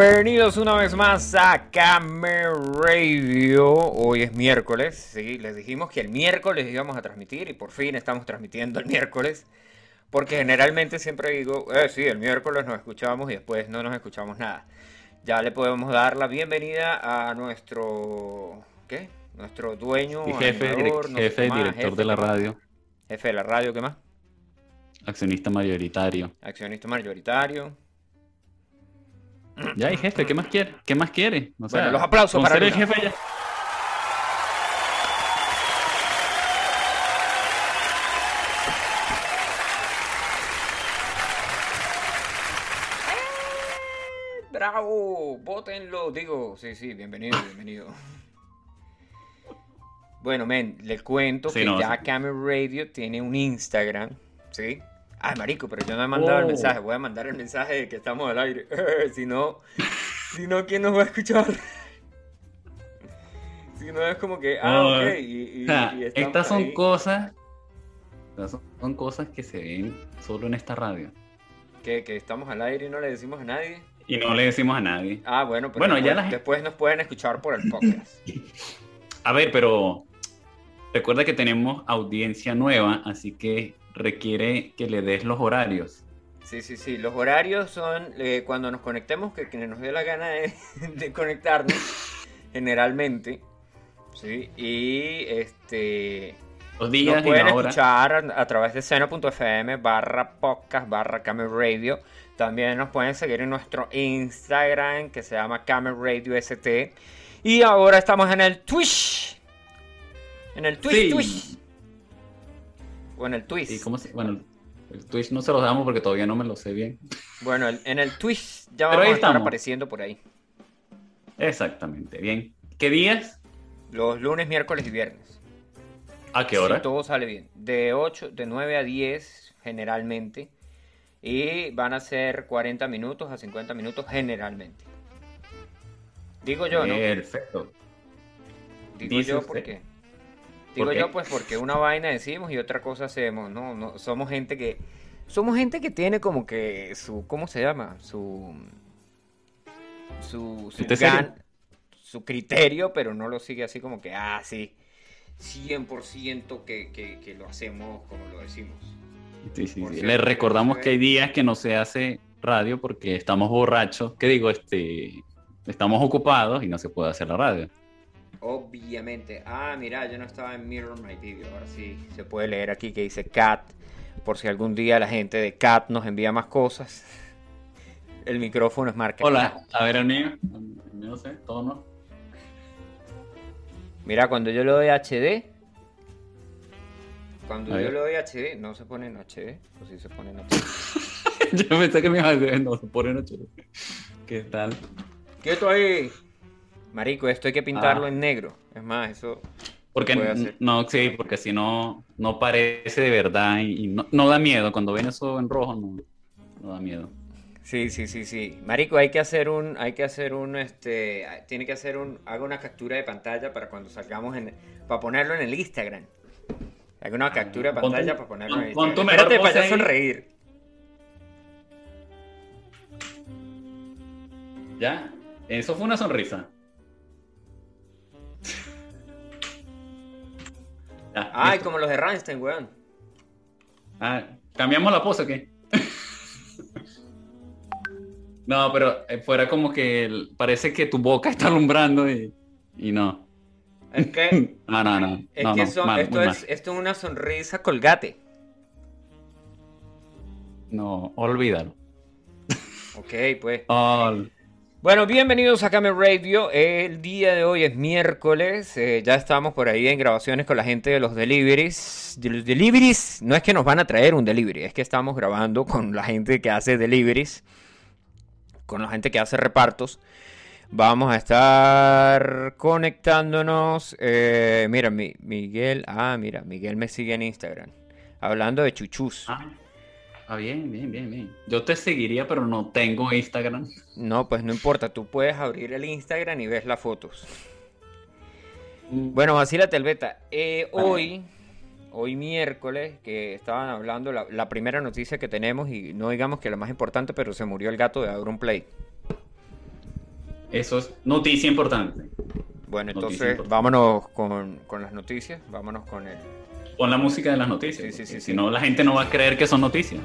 Bienvenidos una vez más a Came Radio. Hoy es miércoles, sí, les dijimos que el miércoles íbamos a transmitir y por fin estamos transmitiendo el miércoles. Porque generalmente siempre digo, eh, sí, el miércoles nos escuchamos y después no nos escuchamos nada. Ya le podemos dar la bienvenida a nuestro, ¿qué? Nuestro dueño, Y jefe, animador, direc- no sé jefe qué más, director jefe, de la radio, Jefe de la radio, ¿qué más? accionista mayoritario. Accionista mayoritario. Ya, y jefe, ¿qué más quiere? ¿Qué más quiere? O Bueno, los aplausos para ser el jefe ya. ¡Bravo! ¡Vótenlo! Digo, sí, sí, bienvenido, bienvenido. Bueno, men, les cuento Sí, que no, ya sí. Camel Radio tiene un Instagram, ¿sí? Ay, marico, pero yo no he mandado el Oh. mensaje. Voy a mandar el mensaje de que estamos al aire. si no, si no, ¿quién nos va a escuchar? si no, es como que, ah, ok. Y, y- O sea, y estamos estas son ahí. cosas. son- son cosas que se ven solo en esta radio. que, que estamos al aire y no le decimos a nadie. Y no le decimos a nadie. Ah, bueno, pero Bueno, ya después nos pueden escuchar por el podcast. A ver, pero recuerda que tenemos audiencia nueva, así que requiere que le des los horarios. Sí, sí, sí. Los horarios son eh, cuando nos conectemos, que, que nos dé la gana de, de conectarnos, generalmente. Sí, y este. Los días Nos y pueden la hora. escuchar a, a través de seno.fm barra podcast barra Camel Radio. También nos pueden seguir en nuestro Instagram que se llama Camel Radio ST. Y ahora estamos en el Twitch. En el Twitch, Sí. Twitch. O en el Twitch. ¿Y cómo se- Bueno, el Twitch no se los damos porque todavía no me lo sé bien. Bueno, el- en el Twitch ya vamos a estar apareciendo por ahí. Exactamente, bien. ¿Qué días? Los lunes, miércoles y viernes. ¿A qué hora? Si todo sale bien. De 8, de 9 a 10 generalmente. Y van a ser 40 minutos a 50 minutos generalmente. Digo yo, ¿no? Perfecto. Digo dice yo usted. Digo yo pues porque una vaina decimos y otra cosa hacemos, ¿no? no somos gente que somos gente que tiene como que su ¿cómo se llama? Su su su, su criterio, pero no lo sigue así como que ah, sí. 100% que, que, que lo hacemos como lo decimos. Sí, sí, sí. Les recordamos que hay días que no se hace radio porque estamos borrachos. ¿Qué digo? Este, estamos ocupados y no se puede hacer la radio. Obviamente. Ah, mira, yo no estaba en Mirror My Video. Ahora sí se puede leer aquí que dice Cat. Por si algún día la gente de Cat nos envía más cosas. El micrófono es marca. Hola, a ver el mío. El mío no sé, todo no. Mira, cuando yo le doy HD. Cuando yo le doy HD, no se pone en HD. O sí se pone en HD. Yo pensé que me iba a decir, no, se pone noche. ¿Qué tal? Quieto ahí. Marico, esto hay que pintarlo Ah. en negro. Es más, eso. Porque hacer. no, sí, porque si no, no parece de verdad y, y no, no da miedo. Cuando ven eso en rojo, no, no da miedo. Sí, sí, sí, sí. Marico, hay que hacer un, hay que hacer un, este, tiene que hacer un, haga una captura de pantalla para cuando salgamos en, para ponerlo en el Instagram. Haga una captura de tu- pantalla para ponerlo en el pon tu Instagram. mejor Espérate para sonreír. ¿Ya? Eso fue una sonrisa. Ya, Ay, listo. como los de Rammstein, weón. Ah, ¿Cambiamos la pose o qué? no, pero eh, fuera como que el- parece que tu boca está alumbrando y, y no. Es que, No, no, no. es no, que no, son- mal, esto, es, esto es una sonrisa colgate. No, olvídalo. Ok, pues. Bueno, bienvenidos a Camel Radio. El día de hoy es miércoles. eh, ya estamos por ahí en grabaciones con la gente de los deliveries. De los deliveries, no es que nos van a traer un delivery, es que estamos grabando con la gente que hace deliveries, con la gente que hace repartos. Vamos a estar conectándonos. eh, mira, mi- Miguel. Ah, mira, Miguel me sigue en Instagram. Hablando de chuchus. Ah, ah, bien, bien, bien, bien. Yo te seguiría, pero no tengo Instagram. No, pues no importa, tú puedes abrir el Instagram y ves las fotos. Bueno, vacílate el beta. Eh, hoy, hoy miércoles, que estaban hablando, la, la primera noticia que tenemos, y no digamos que la más importante, pero se murió el gato de Auronplay. Eso es noticia importante. Bueno, entonces importante. vámonos con, con las noticias, vámonos con el... Pon la música de las noticias. Sí, sí, sí. Si no, la gente no va a creer que son noticias.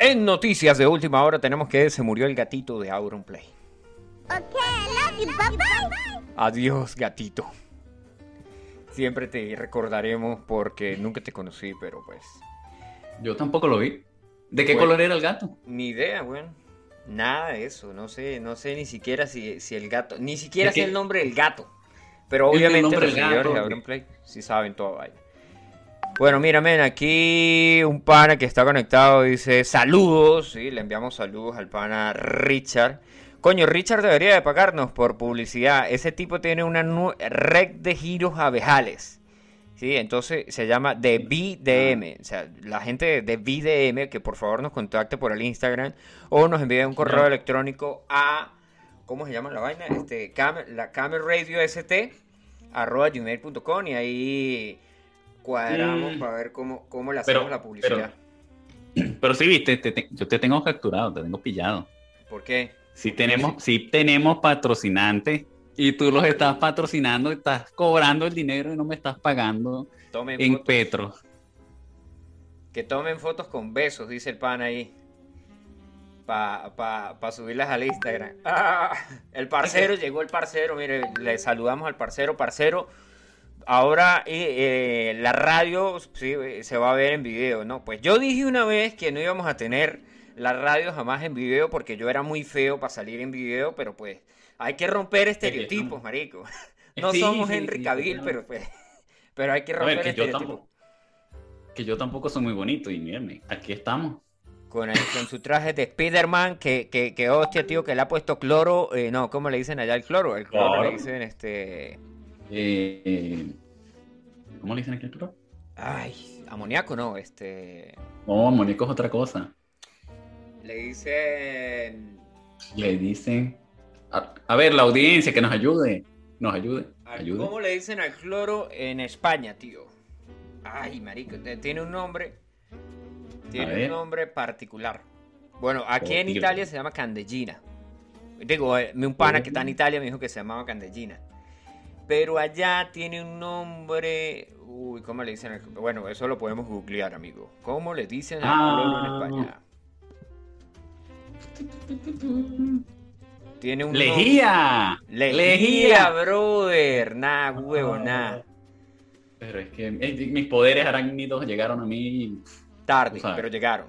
En noticias de última hora tenemos que se murió el gatito de Auronplay. Okay, I love you. Bye bye. Adiós, gatito. Siempre te recordaremos porque nunca te conocí, pero pues... Yo tampoco lo vi. ¿De qué Bueno. color era el gato? Ni idea, weón. Nada de eso. No sé, no sé ni siquiera si, si el gato. Ni siquiera Es sé el nombre del gato. Pero obviamente los seguidores de sí saben todo vaya. Bueno, mira, men, aquí un pana que está conectado dice saludos, sí, le enviamos saludos al pana Richard. Coño, Richard debería de pagarnos por publicidad. Ese tipo tiene una red de giros abejales. Sí, entonces se llama The BDM. O sea, la gente de BDM que por favor nos contacte por el Instagram o nos envíe un correo electrónico a ¿cómo se llama la vaina? Este, cam- la Camel Radio ST arroba gmail.com y ahí cuadramos Mm. para ver cómo, cómo le Pero- hacemos la publicidad. Pero sí, viste, te- te- yo te tengo capturado, te tengo pillado. ¿Por qué? Sí tenemos, sí tenemos patrocinantes y tú los estás patrocinando, estás cobrando el dinero y no me estás pagando Tomen en fotos, Petro. que tomen fotos con besos, dice el pan ahí. Para pa, pa subirlas al Instagram. Ah, el parcero, llegó el parcero, mire, le saludamos al parcero, parcero. Ahora eh, eh, la radio sí, se va a ver en video, ¿no? Pues yo dije una vez que no íbamos a tener la radio jamás en video porque yo era muy feo para salir en video, pero pues hay que romper estereotipos, no. marico. No Sí, somos sí, Henry Cavill, pero pues pero hay que A romper ver, que yo estereotipos. tampoco. Que yo tampoco soy muy bonito y mírenme, aquí estamos. Con, el- con su traje de Spider-Man, que, que, que hostia, tío, que le ha puesto cloro. eh, no, ¿cómo le dicen allá el cloro? El cloro Cloro. le dicen este. Eh, ¿Cómo le dicen aquí al club? Ay, amoníaco no, este. No, Mónico es otra cosa. Le dicen. Le dicen. A, a ver, la audiencia que nos ayude. Nos ayude. ayude. ¿Cómo le dicen al cloro en España, tío? Ay, marico, tiene un nombre. Tiene un nombre particular. Bueno, aquí Oh, en tío. Italia se llama candellina. Digo, eh, un pana que está en Italia me dijo que se llamaba candellina. Pero allá tiene un nombre. Uy, ¿cómo le dicen? al- Bueno, eso lo podemos googlear, amigo. ¿Cómo le dicen al cloro en Ah. España? Tiene un ¡Lejía! Lejía, brother. Nah, huevo, nah. Pero es que eh, mis poderes arácnidos llegaron a mí. Tarde, pero llegaron.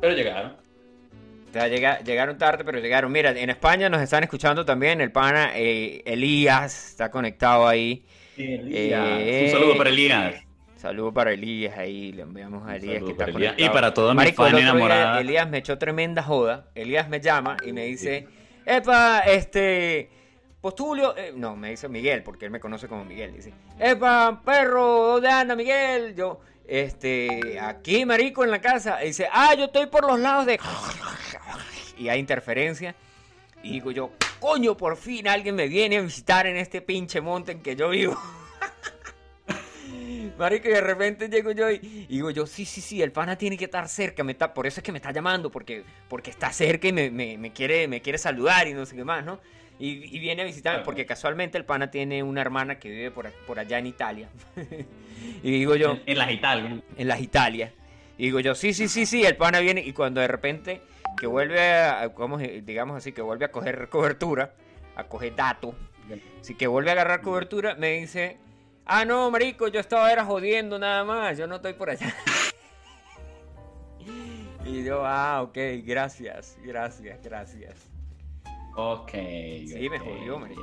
Pero llegaron. O sea, llega- llegaron tarde, pero llegaron. Mira, en España nos están escuchando también. El pana eh, Elías está conectado ahí. Elías. Eh, Un saludo para Elías. Saludo para Elías ahí. Le enviamos a Elías que está Elías. Y para toda mi Marico, el fan otro día enamorada. Elías me echó tremenda joda. Elías me llama y me dice: Epa, este. Postulio. eh, no, me dice Miguel, porque él me conoce como Miguel. Dice: Epa, perro, ¿dónde anda Miguel? Yo. Este, aquí, marico, en la casa. Y dice, ah, yo estoy por los lados de... Y hay interferencia. Y digo yo, coño, por fin alguien me viene a visitar en este pinche monte en que yo vivo. Marico, y de repente llego yo y, y digo yo, sí, sí, sí, el pana tiene que estar cerca, me está, por eso es que me está llamando, porque, porque está cerca y me, me- me quiere, me quiere saludar y no sé qué más, ¿no? Y, y viene a visitarme, porque casualmente el pana tiene una hermana que vive por, por allá en Italia. y digo yo, En, en las Italias. en las Italias. Y digo yo, sí, sí, sí, sí, el pana viene y cuando de repente que vuelve a, digamos así, que vuelve a coger cobertura, a coger datos, así que vuelve a agarrar cobertura, me dice, ah, no, marico, yo estaba era jodiendo nada más, yo no estoy por allá. y yo, ah, ok, gracias, gracias, gracias. Ok. Sí, me ok, jodió, marico.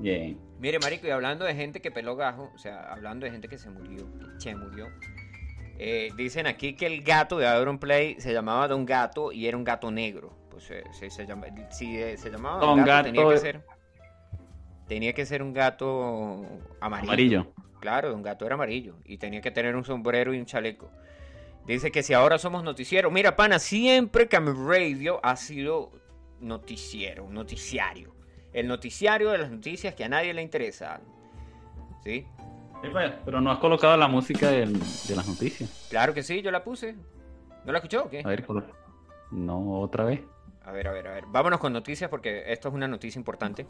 Bien. Mire, marico, y hablando de gente que peló gajo, o sea, hablando de gente que se murió, que che murió. eh, dicen aquí que el gato de Iron Play se llamaba Don Gato y era un gato negro. Pues eh, se, se llama- si eh, se llamaba Don, Don Gato, tenía Gato- que ser tenía que ser un gato amarillo. Amarillo. Claro, Don Gato era amarillo y tenía que tener un sombrero y un chaleco. Dice que si ahora somos noticiero, mira, pana, siempre Camel Radio ha sido noticiero, un noticiario. El noticiario de las noticias que a nadie le interesa. ¿Sí? Epa, Pero no has colocado la música del- de las noticias. Claro que sí, yo la puse. ¿No la escuchó o qué? A ver, no otra vez. A ver, a ver, a ver. Vámonos con noticias porque esto es una noticia importante.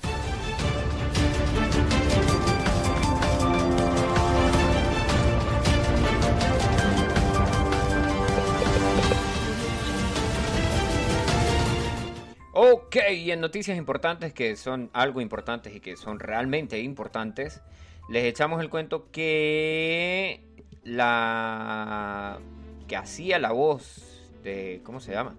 Ok, y en noticias importantes que son algo importantes y que son realmente importantes, les echamos el cuento que la que hacía la voz de ¿cómo se llama?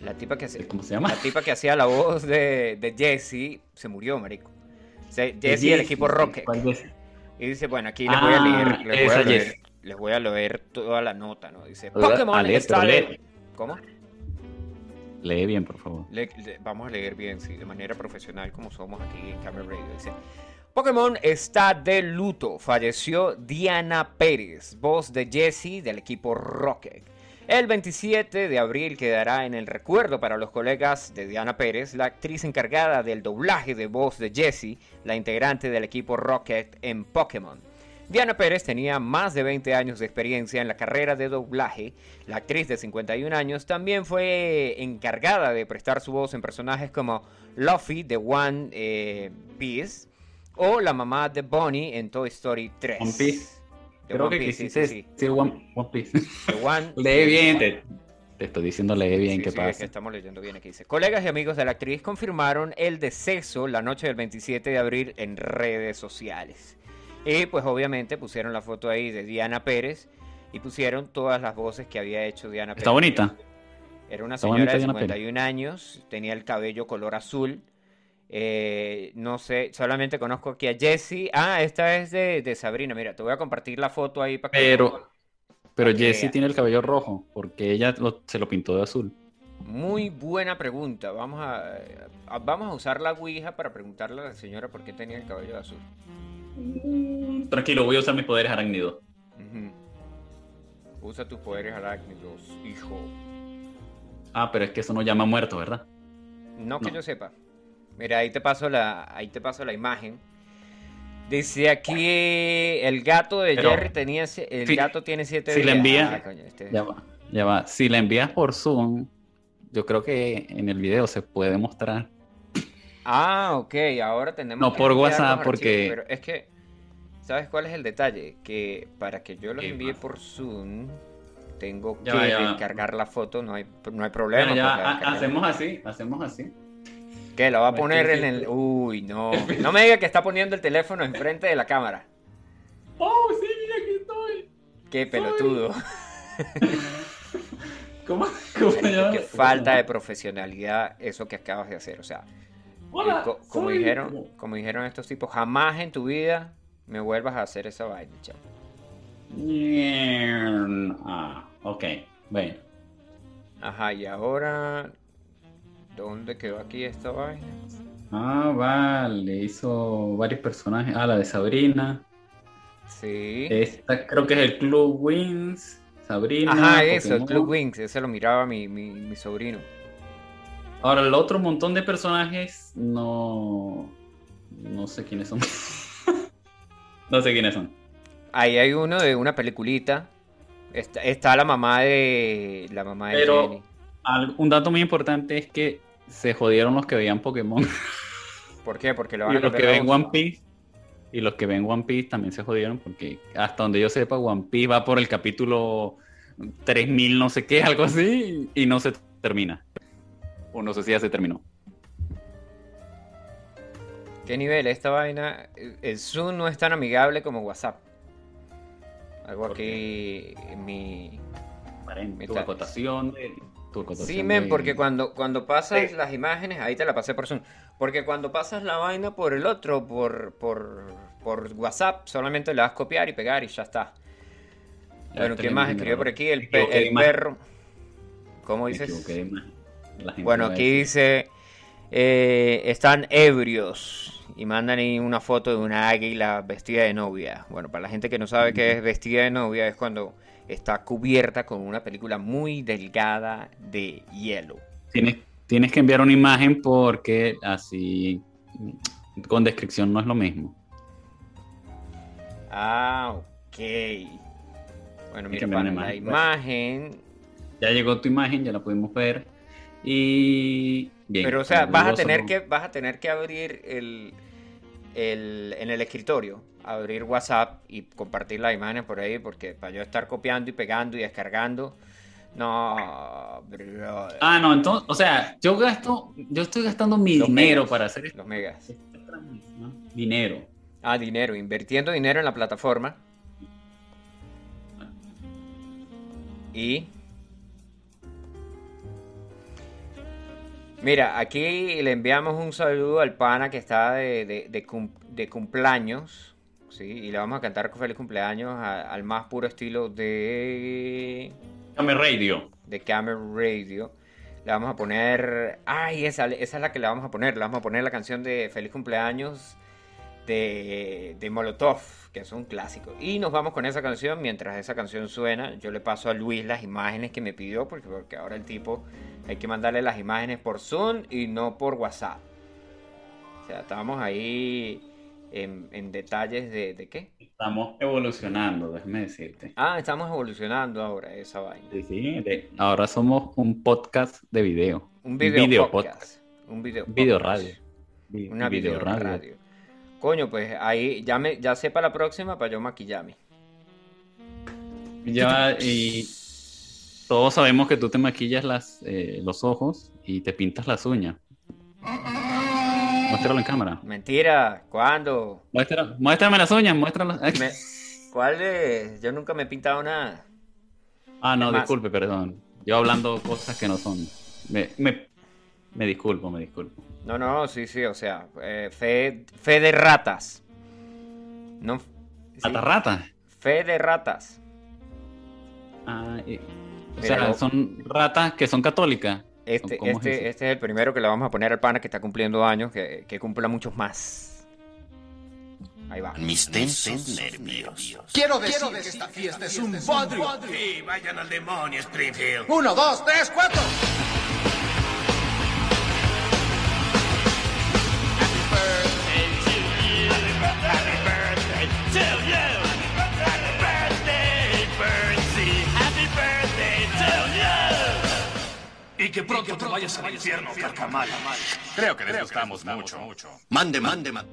La tipa que hacía ¿Cómo se llama? la tipa que hacía la voz de, de Jesse se murió, marico. Se- Jesse del equipo Rocket. Y dice, bueno, aquí les voy a leer, Ah, les voy a esa leer, les voy a leer toda la nota, ¿no? Dice, Pokémon está de-. ¿Cómo? Lee bien, por favor. Vamos a leer bien, sí, de manera profesional como somos aquí en Camera Radio. Pokémon está de luto. Falleció Diana Pérez, voz de Jessie del equipo Rocket. El 27 de abril quedará en el recuerdo para los colegas de Diana Pérez, la actriz encargada del doblaje de voz de Jessie, la integrante del equipo Rocket en Pokémon. Diana Pérez tenía más de 20 años de experiencia en la carrera de doblaje. La actriz de 51 años también fue encargada de prestar su voz en personajes como Luffy de One eh, Piece o la mamá de Bonnie en Toy Story 3. One Piece. Creo One que Piece, sí, quisiste sí, sí. decir One, One Piece. One- lee bien, te, te estoy diciendo lee bien, Sí, ¿qué es que pasa? estamos leyendo bien aquí. Dice, colegas y amigos de la actriz confirmaron el deceso la noche del 27 de abril en redes sociales. Y pues obviamente pusieron la foto ahí de Diana Pérez y pusieron todas las voces que había hecho Diana Pérez. Está bonita. Era una Está señora de Diana Pérez. 51 años, tenía el cabello color azul. Eh, no sé, solamente conozco aquí a Jessie. Ah, esta es de, de Sabrina. Mira, te voy a compartir la foto ahí para que... Pero, pero Jessie tiene el cabello rojo, porque ella lo- se lo pintó de azul. Muy buena pregunta. Vamos a, a- vamos a usar la Ouija para preguntarle a la señora por qué tenía el cabello azul. Tranquilo, voy a usar mis poderes arácnidos. Usa tus poderes arácnidos, hijo. Ah, pero es que eso no llama muerto, ¿verdad? No que No. yo sepa. Mira, ahí te paso la, ahí te paso la imagen. Dice aquí el gato de Pero- Jerry tenía el gato tiene siete Si envía- Ah, coño, este- Ya va, ya va. Si la envías por Zoom, yo creo que en el video se puede mostrar. Ah, ok, ahora tenemos No, que por WhatsApp, porque- archivos, Pero es que, ¿sabes cuál es el detalle? Que para que yo los ¿Qué envíe por Zoom, tengo Ya que va, ya va. descargar la foto, no hay, no hay problema. Ya pues, la hacemos así, hacemos así. ¿Qué? ¿La va a poner en el...? Uy, no. No me diga que está poniendo el teléfono enfrente de la cámara. ¡Oh, sí, aquí estoy! Qué pelotudo. ¿Cómo, cómo? Qué falta de profesionalidad eso que acabas de hacer. O sea, Hola, como, dijeron, como dijeron estos tipos, jamás en tu vida me vuelvas a hacer esa vaina, chamo. Ah, ok, bueno. Ajá, y ahora... ¿Dónde quedó aquí esta vaina? Ah, vale, hizo varios personajes. Ah, la de Sabrina. Sí. Esta creo que es el Club Wings. Sabrina. Ajá, eso, el. Club Wings, ese lo miraba mi, mi, mi sobrino. Ahora, el otro montón de personajes no. No sé quiénes son. no sé quiénes son. Ahí hay uno de una peliculita. Está, está la mamá de. La mamá de Pero- Jenny. Al- un dato muy importante es que se jodieron los que veían Pokémon. ¿Por qué? Porque lo y van a los que ven. One Piece. Y los que ven One Piece también se jodieron porque hasta donde yo sepa, One Piece va por el capítulo 3000 no sé qué, algo así, y no se termina. O no sé si ya se terminó. ¿Qué nivel? Esta vaina. el- Zoom no es tan amigable como WhatsApp. Algo ¿Por aquí en mi. Acotación de- tu acotación Sí, men, de- porque cuando, cuando pasas Sí. las imágenes, ahí te la pasé por Zoom. Porque cuando pasas la vaina por el otro, por, por, por WhatsApp, solamente le das copiar y pegar y ya está. Ya bueno, está ¿quién la más imagen, escribió por aquí? El, Me pe- el perro. ¿Cómo Me dices? equivoqué Bueno, aquí dice, eh, están ebrios y mandan ahí una foto de una águila vestida de novia. Bueno, para la gente que no sabe qué es vestida de novia, es cuando está cubierta con una película muy delgada de hielo. Tienes, tienes que enviar una imagen porque así con descripción no es lo mismo. Ah, ok. Bueno, mira, para la imagen, imagen. Ya llegó tu imagen, ya la pudimos ver. Y bien. Pero, o sea, vas a tener que, vas a tener que abrir el, el, en el escritorio, abrir WhatsApp y compartir las imágenes por ahí, porque para yo estar copiando y pegando y descargando, no, bro, Ah, no, entonces, o sea, yo gasto, yo estoy gastando mi Los dinero megas. para hacer esto. los megas. Dinero. Ah, dinero, invirtiendo dinero en la plataforma. Y... Mira, aquí le enviamos un saludo al pana que está de, de- de cum- de cumpleaños, ¿sí? Y le vamos a cantar feliz cumpleaños a- al más puro estilo de, Dame radio. de Camera Radio. Le vamos a poner... Ay, esa, esa es la que le vamos a poner. Le vamos a poner la canción de feliz cumpleaños de, de Molotov, que es un clásico. Y nos vamos con esa canción. Mientras esa canción suena, yo le paso a Luis las imágenes que me pidió, porque, porque ahora el tipo hay que mandarle las imágenes por Zoom y no por WhatsApp. O sea, estamos ahí en, en detalles de, de qué. Estamos evolucionando, déjame decirte. Ah, estamos evolucionando ahora esa vaina. Sí, sí, de- ahora somos un podcast de video. Un video, video podcast. Un video, Video radio. Una video radio. Coño, pues ahí ya me ya sé para la próxima para yo maquillarme. Ya, y todos sabemos que tú te maquillas las, eh, los ojos y te pintas las uñas. Muéstralo en cámara. Mentira, ¿cuándo? Muéstrame las uñas, muéstralas. Me- ¿Cuál es? Yo nunca me he pintado nada. Ah, no, disculpe, perdón. Yo hablando cosas que no son. Me, me, me disculpo, me disculpo. No, no, sí, sí, o sea, eh, fe, fe de ratas. No. sí, ¿Rata rata? Fe de ratas. Ah, y- o Mira, sea, lo- son ratas que son católicas. Este, ¿Cómo es este, este es el primero que le vamos a poner al pana que está cumpliendo años, que, que cumpla muchos más. Ahí va. Mis tensos nervios. Quiero decir que esta fiesta es un bodrio. Sí, vayan al demonio, Springfield. Uno, dos, tres, cuatro. Y que pronto te vayas al infierno, carcamala. Creo que disgustamos mucho. Mande, mande, mande.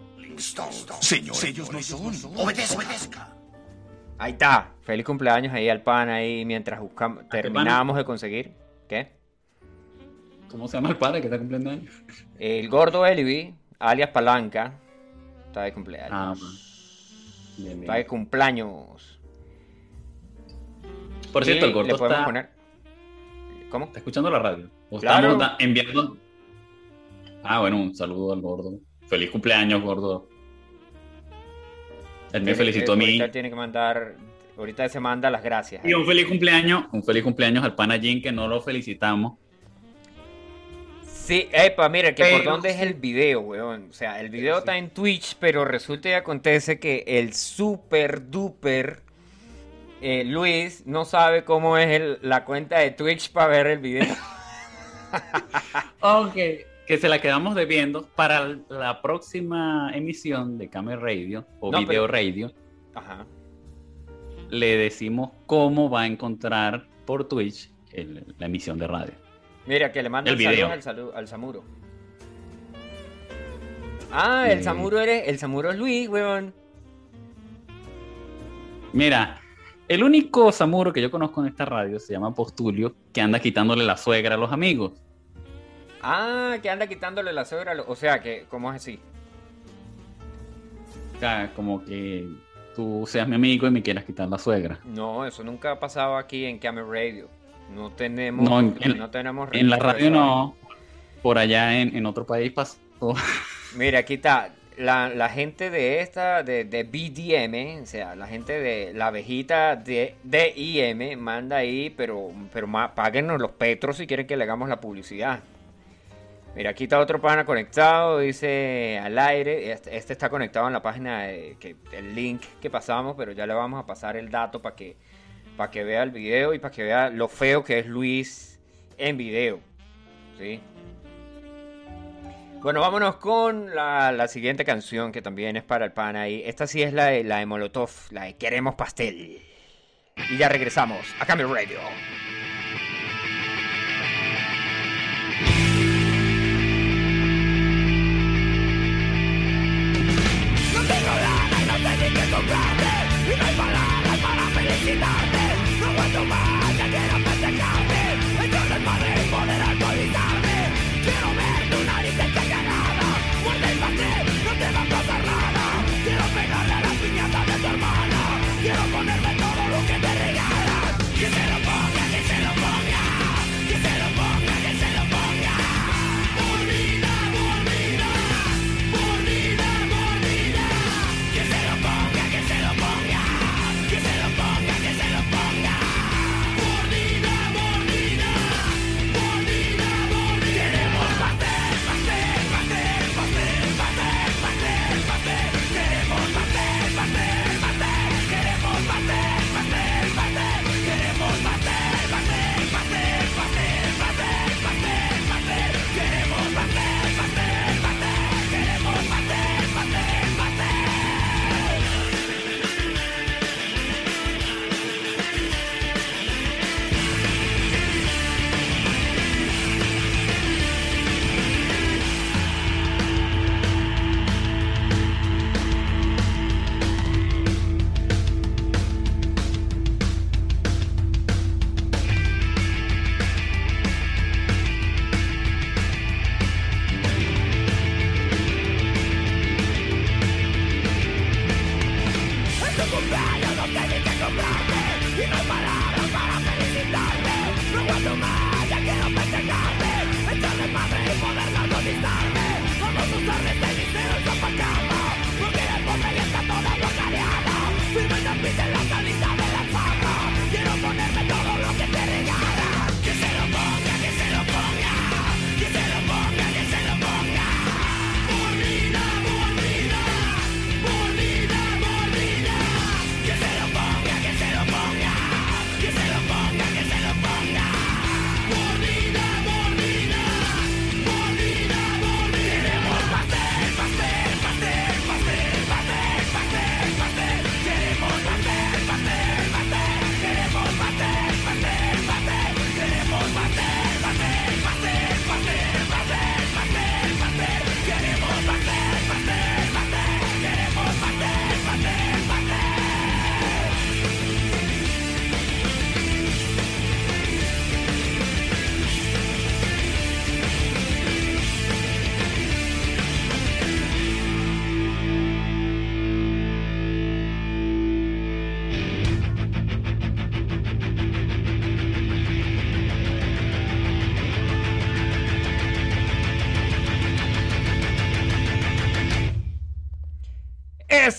Señor, ellos no son. Obedezca, obedezca. Ahí está. Feliz cumpleaños ahí al pana ahí mientras buscamos, terminamos de conseguir. ¿Qué? ¿Cómo se llama el padre que está cumpliendo años? El gordo Elvi, alias Palanca, está de cumpleaños. Ah, bueno. Bien, bien. Está de cumpleaños. Por cierto, Y el gordo le podemos está, poner. ¿Cómo? está escuchando la radio. O Claro. estamos enviando. Ah, bueno, un saludo al gordo. Feliz cumpleaños, gordo. Él me felicitó eh, a mí. Ahorita tiene que mandar. Ahorita se manda las gracias. Y un feliz cumpleaños, un feliz cumpleaños al pana Jin que no lo felicitamos. Sí, epa, mira, que por dónde es el video, weón. O sea, el video está en Twitch, pero resulta y acontece que el super duper eh, Luis no sabe cómo es el- la cuenta de Twitch para ver el video. Ok. Que se la quedamos debiendo para la próxima emisión de Camera Radio o No, Video pero- Radio. Ajá. Le decimos cómo va a encontrar por Twitch el- la emisión de radio. Mira, que le manda El saludo video. al, salu- al Samuro. Ah, el Eh. Samuro eres, el Samuro es Luis, weón. Mira, el único Samuro que yo conozco en esta radio se llama Postulio, que anda quitándole la suegra a los amigos. Ah, que anda quitándole la suegra. a lo- O sea, que, ¿cómo es así? O sea, como que tú seas mi amigo y me quieras quitar la suegra. No, eso nunca ha pasado aquí en Camera Radio. No tenemos, No, no, en- tenemos En la radio no. Por allá en, en otro país pasó. Mira, aquí está. La, gente de esta, de, de BDM, o sea, la gente de la abejita de DIM, manda ahí, pero, pero páguenos los petros si quieren que le hagamos la publicidad. Mira, aquí está otro pana conectado, dice al aire. Este, este está conectado en la página, de- que, el link que pasamos, pero ya le vamos a pasar el dato para que, para que vea el video y para que vea lo feo que es Luis en video. ¿Sí? Bueno, vámonos con la, la siguiente canción que también es para el pan ahí. Esta sí es la de, la de Molotov, la de Queremos Pastel. Y ya regresamos a Cambio Radio.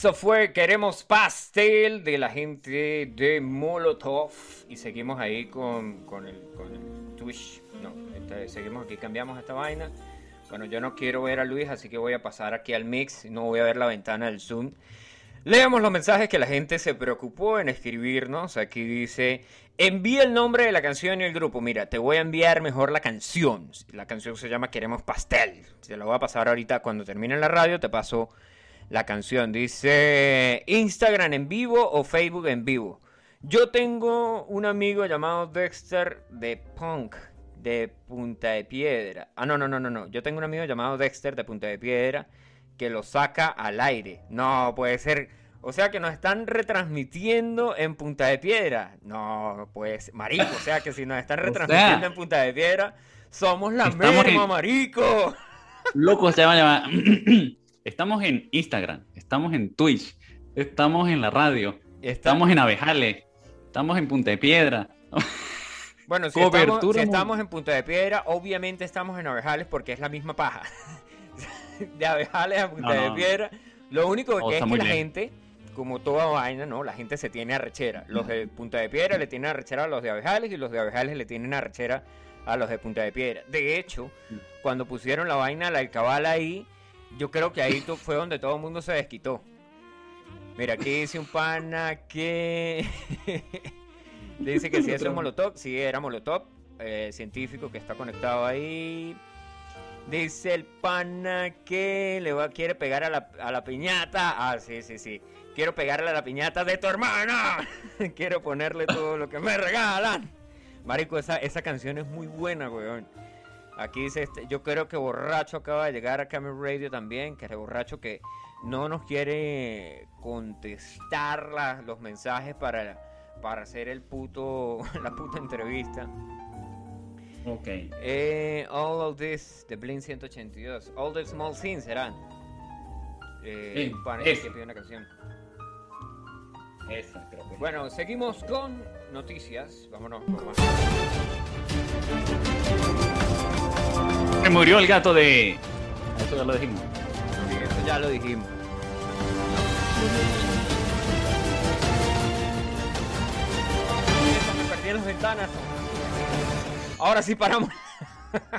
Eso fue Queremos Pastel de la gente de Molotov. Y seguimos ahí con, con, el, Twitch. No, seguimos aquí, cambiamos esta vaina. Bueno, yo no quiero ver a Luis, así que voy a pasar aquí al mix. No voy a ver la ventana del Zoom. Leamos los mensajes que la gente se preocupó en escribirnos. Aquí dice, envía el nombre de la canción y el grupo. Mira, te voy a enviar mejor la canción. La canción se llama Queremos Pastel. Se la voy a pasar ahorita cuando termine la radio. Te paso la canción. Dice Instagram en vivo o Facebook en vivo. Yo tengo un amigo llamado Dexter de Punk de Punta de Piedra. Ah, no, no, no, no, no. Yo tengo un amigo llamado Dexter de Punta de Piedra que lo saca al aire. No, puede ser. O sea que nos están retransmitiendo en Punta de Piedra. No, pues, marico. O sea que si nos están retransmitiendo en Punta de Piedra, somos la misma, marico. Loco, se llama. Estamos en Instagram, estamos en Twitch, estamos en la radio, estamos en Abejales, estamos en Punta de Piedra. Bueno, si, estamos, estamos, en Punta de Piedra, obviamente estamos en Abejales porque es la misma paja. de Abejales a Punta de Piedra. Lo único que es que la gente, como toda vaina, ¿no? La gente se tiene arrechera. Los de Punta de Piedra le tienen arrechera a los de Abejales y los de Abejales le tienen arrechera a los de Punta de Piedra. De hecho, mm. cuando pusieron la vaina, la alcabala ahí, yo creo que ahí fue donde todo el mundo se desquitó. Mira, aquí dice un pana que dice que si es un Molotov, sí era Molotov, eh, científico que está conectado ahí. Dice el pana que le va, quiere pegar a la, a la piñata. Ah, sí, sí, sí. Quiero pegarle a la piñata de tu hermana. Quiero ponerle todo lo que me regalan. Marico, esa, esa canción es muy buena, weón. Aquí dice, este, yo creo que Borracho acaba de llegar a Camel Radio también, que es el borracho que no nos quiere contestar la- los mensajes para, para hacer el puto, la puta entrevista. Ok. Eh, all of this, de Blink 182. All the small things serán. Eh, Sí, ese. que pide una canción. Esa, creo que. Bueno, seguimos con noticias. Vámonos. por más. Se murió el gato de. Eso ya lo dijimos. Eso ya lo dijimos. Me perdí las ventanas. Ahora sí paramos.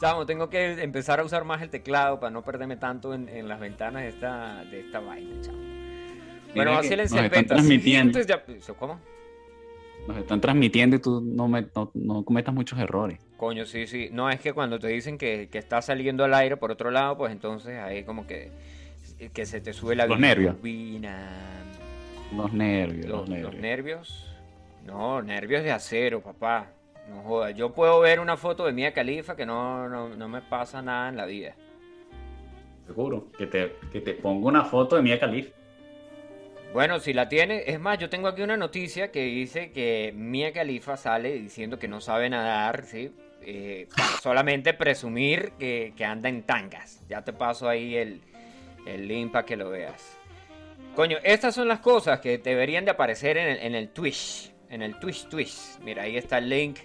Chamo, tengo que empezar a usar más el teclado para no perderme tanto en, en las ventanas de esta, de esta vaina, chamo. Bueno, así le. Siguientes ya- ¿Cómo? Nos están transmitiendo y tú no, me- no, no cometas muchos errores. Coño, sí, sí. No, es que cuando te dicen que, que está saliendo al aire por otro lado, pues entonces ahí como que, que se te sube la Los nervios. Los nervios, Los, los, los nervios. nervios. No, nervios de acero, papá. No jodas. Yo puedo ver una foto de Mia Califa que no, no, no me pasa nada en la vida. Seguro. Que te, que te pongo una foto de Mia Khalifa. Bueno, si la tiene, es más, yo tengo aquí una noticia que dice que Mia Khalifa sale diciendo que no sabe nadar, ¿sí? Eh, solamente presumir que, que anda en tangas. Ya te paso ahí el, el link para que lo veas. Coño, estas son las cosas que deberían de aparecer en el, en el Twitch. En el Twitch Twitch. Mira, ahí está el link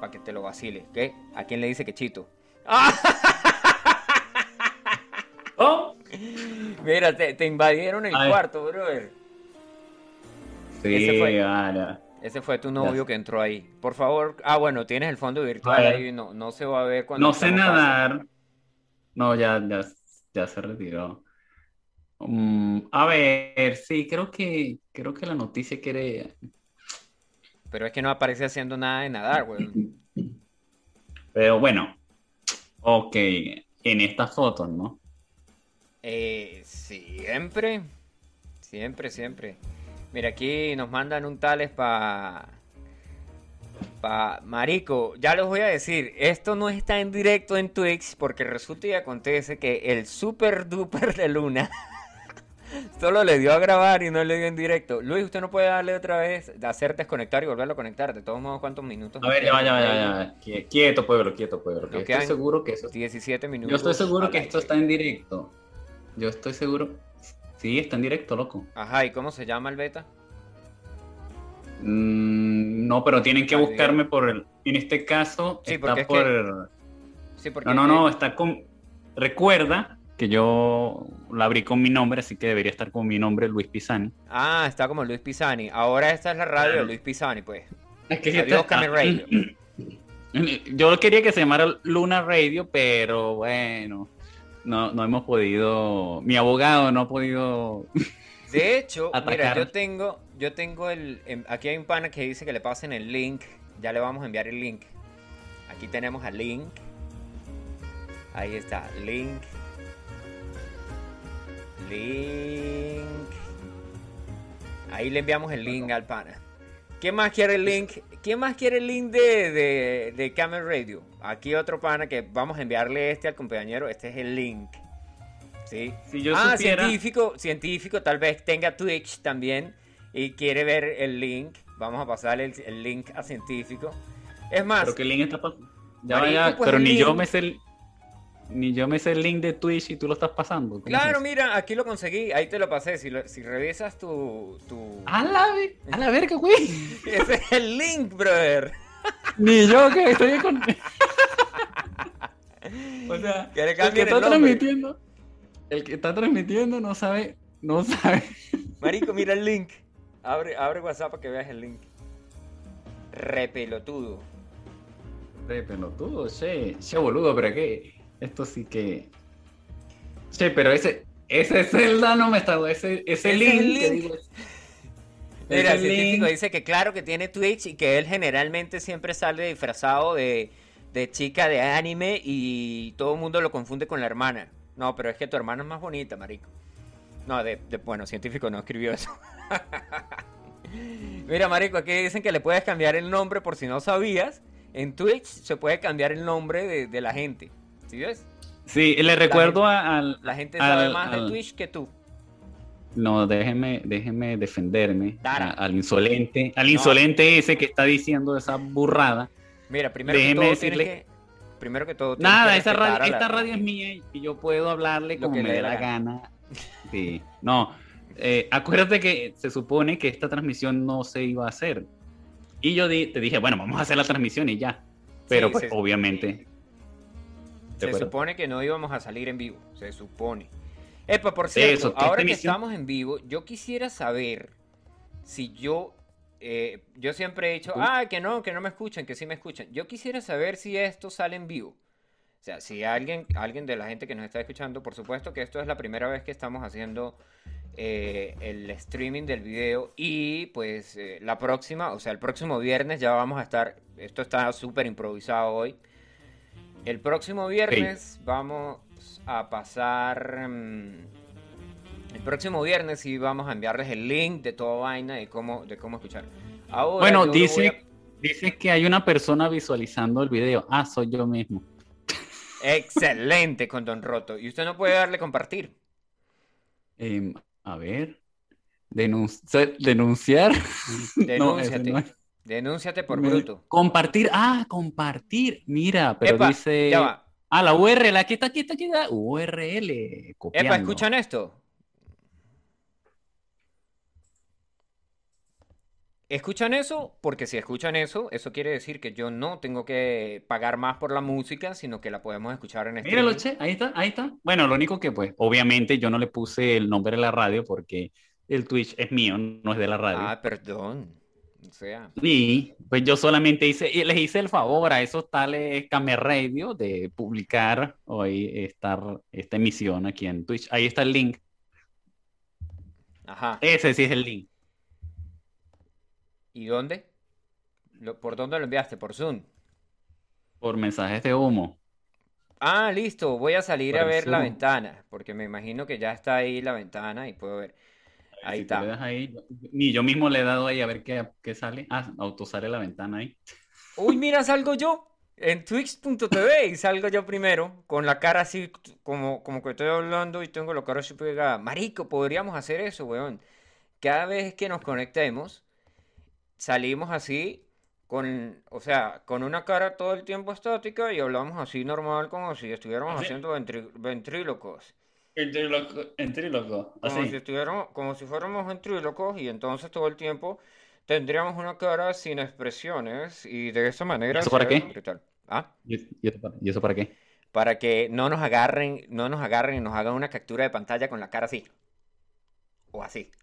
para que te lo vacile. ¿Qué? ¿A quién le dice que chito? ¡Oh! Mira, te, te invadieron el Ay. cuarto, brother. Sí, Ese fue. vale. Ese fue tu novio que entró ahí. Por favor, ah, bueno, tienes el fondo virtual ahí, no, no se va a ver cuando No sé nadar. No, ya, ya, ya se retiró. Mm, a ver, sí, creo que, creo que la noticia quiere. Pero es que no aparece haciendo nada de nadar, güey. Pero bueno, ok, en estas fotos, ¿no? Eh, siempre, siempre, siempre. Mira, aquí nos mandan un tales pa... Pa... Marico, ya les voy a decir, esto no está en directo en Twitch porque resulta y acontece que el super duper de Luna solo le dio a grabar y no le dio en directo. Luis, usted no puede darle otra vez, hacer desconectar y volverlo a conectar. De todos modos, ¿cuántos minutos? A ver, ya, ya, ya, ya. Quieto, pueblo, quieto, pueblo. que estoy seguro que eso. 17 minutos. Yo estoy seguro que esto está en directo. Yo estoy seguro. Sí, está en directo, loco. Ajá, ¿y cómo se llama el beta? Mm, no, pero tienen que buscarme por el. En este caso, Sí, está es por. Sí, porque No, no, no, está con. Recuerda que yo la abrí con mi nombre, así que debería estar con mi nombre, Luis Pisani. Ah, está como Luis Pisani. Ahora esta es la radio Claro. de Luis Pisani, pues. Es que Adiós, está- Radio. Yo quería que se llamara Luna Radio, pero bueno, no, no hemos podido. Mi abogado no ha podido. De hecho, mira, yo tengo, yo tengo el, em, aquí hay un pana que dice que le pasen el link. Ya le vamos a enviar el link. Aquí tenemos al link. Ahí está, link. Link. Ahí le enviamos el link al pana. ¿Quién más quiere el link? ¿Quién más quiere el link de, de, de Camel Radio? Aquí otro pana que vamos a enviarle este al compañero. Este es el link. ¿Sí? Si yo ah, supiera- científico, científico, tal vez tenga Twitch también y quiere ver el link. Vamos a pasarle el, el link a científico. Es más, Pero que el link está pasando. Ya, Marico, pues, pero ni yo me sé el. Ni yo me sé el link de Twitch y tú lo estás pasando. ¿Cómo claro, es mira, aquí lo conseguí, ahí te lo pasé. Si, lo- si revisas tu, tu... A la, ve- a la verga, güey. Ese es el link, brother. Ni yo que estoy con. o sea, el que está el transmitiendo. El que está transmitiendo no sabe. No sabe. Marico, mira el link. Abre, abre WhatsApp para que veas el link. Repelotudo. Re pelotudo, che. Che, boludo, pero que. Esto sí que. Che, pero ese. Ese Zelda no me está. Ese, ese Ese es link. el que link. digo, Mira, el científico link- dice que claro que tiene Twitch y que él generalmente siempre sale disfrazado de, de chica de anime y todo el mundo lo confunde con la hermana. No, pero es que tu hermana es más bonita, marico. No, de, de- bueno, científico no escribió eso. Mira, marico, aquí dicen que le puedes cambiar el nombre por si no sabías. En Twitch se puede cambiar el nombre de, de la gente. ¿Sí ves? Sí, le recuerdo a- al... La gente sabe al- más de Twitch que tú. No, déjeme, déjeme defenderme a- al insolente, al No. insolente ese que está diciendo esa burrada. Mira, primero Déjeme que todo decirle- que... Primero que todo Nada, que esa radio, la- esta radio es mía y yo puedo hablarle como me dé la gana. Sí, no. eh, acuérdate que se supone que esta transmisión no se iba a hacer. Y yo di- te dije, bueno, vamos a hacer la transmisión y ya. Pero Sí, pues sí. obviamente. ¿De Se acuerdo? supone que no íbamos a salir en vivo, se supone. Epa, por cierto, eso, ahora que emisión- estamos en vivo, yo quisiera saber si yo, eh, yo siempre he dicho, ah, que no, que no me escuchan, que sí me escuchan. Yo quisiera saber si esto sale en vivo. O sea, si alguien, alguien de la gente que nos está escuchando, por supuesto que esto es la primera vez que estamos haciendo eh, el streaming del video y pues eh, la próxima, o sea, el próximo viernes ya vamos a estar, esto está súper improvisado hoy. El próximo viernes vamos a pasar... mm, el próximo viernes sí vamos a enviarles el link de toda vaina de cómo, de cómo escuchar. Ahora Bueno, dice, dice que hay una persona visualizando el video. Ah, soy yo mismo. Excelente con Don Roto. Y usted no puede darle compartir. Em, a ver. Denunci- denunciar. Denúnciate. no. Denúnciate por bruto. Compartir. Ah, compartir. Mira, pero Epa, dice. ya va. Ah, la URL. Aquí está, aquí está, aquí está. URL. Copiando. Epa, ¿escuchan esto? ¿Escuchan eso? Porque si escuchan eso, eso quiere decir que yo no tengo que pagar más por la música, sino que la podemos escuchar en Míralo, streaming. che, ahí está, ahí está. Bueno, lo único que, pues, obviamente yo no le puse el nombre de la radio porque el Twitch es mío, no es de la radio. Ah, perdón. O sea, Y pues yo solamente hice, y les hice el favor a esos tales Camer Radio de publicar hoy esta, esta emisión aquí en Twitch. Ahí está el link. ajá. Ese sí es el link. ¿Y dónde? ¿Por dónde lo enviaste? ¿Por Zoom? Por mensajes de humo. Ah, listo. Voy a salir Por a ver la ventana, porque me imagino que ya está ahí la ventana y puedo ver. Ahí Si está. le das ahí, ni yo mismo le he dado ahí a ver qué, qué sale. Ah, auto sale la ventana ahí. Uy, mira, salgo yo en twitch.tv y salgo yo primero, con la cara así, como, como que estoy hablando y tengo la cara así pegada. Marico, podríamos hacer eso, weón. Cada vez que nos conectemos, salimos así, con, o sea, con una cara todo el tiempo estática y hablamos así normal, como si estuviéramos haciendo ventrí- ventrílocos. Entre loco. Como si estuviéramos, como si fuéramos ventrílocos y entonces todo el tiempo tendríamos una cara sin expresiones y de esa manera ¿Eso para qué? ¿Ah? ¿Y, y eso para, qué? Para que no nos agarren, no nos agarren y nos hagan una captura de pantalla con la cara así. O así.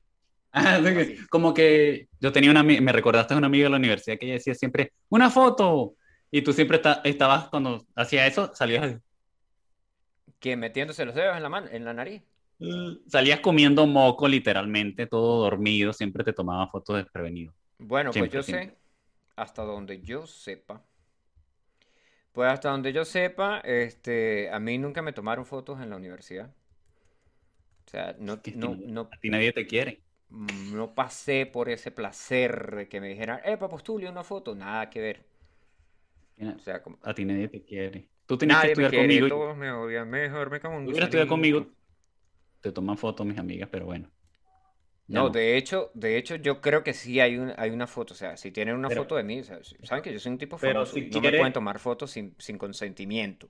Ah, Así. como que yo tenía una, me recordaste a una amiga de la universidad que ella decía siempre, una foto. Y tú siempre esta- estabas, cuando hacía eso, salías, Que metiéndose los dedos en la mano, en la nariz. salías comiendo moco literalmente, todo dormido, siempre te tomaba fotos desprevenido. Bueno, pues Siempre, yo sé, hasta donde yo sepa. Pues hasta donde yo sepa, este, a mí nunca me tomaron fotos en la universidad. O sea, no, Que no, no, A ti nadie te quiere. mm, no pasé por ese placer de que me dijeran, eh, postule una foto, nada que ver. O sea, como, A ti nadie te quiere. Tú tenías que me estudiar quiere, conmigo. todos me odian, mejor me cago en Tú estudiado conmigo. Te toman fotos mis amigas, pero bueno. No, de hecho, de hecho, yo creo que sí hay, un, hay una foto. O sea, si tienen una Pero- foto de mí, o sea, saben que yo soy un tipo Pero famoso. si No me quiere- pueden tomar fotos sin, sin consentimiento.